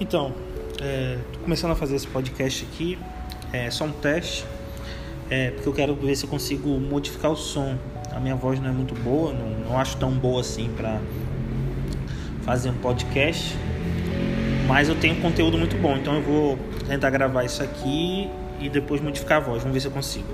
Então, é, tô começando a fazer esse podcast aqui, é só um teste, é, porque eu quero ver se eu consigo modificar o som. A minha voz não é muito boa, não, não acho tão boa assim para fazer um podcast, mas eu tenho conteúdo muito bom, então eu vou tentar gravar isso aqui e depois modificar a voz. Vamos ver se eu consigo.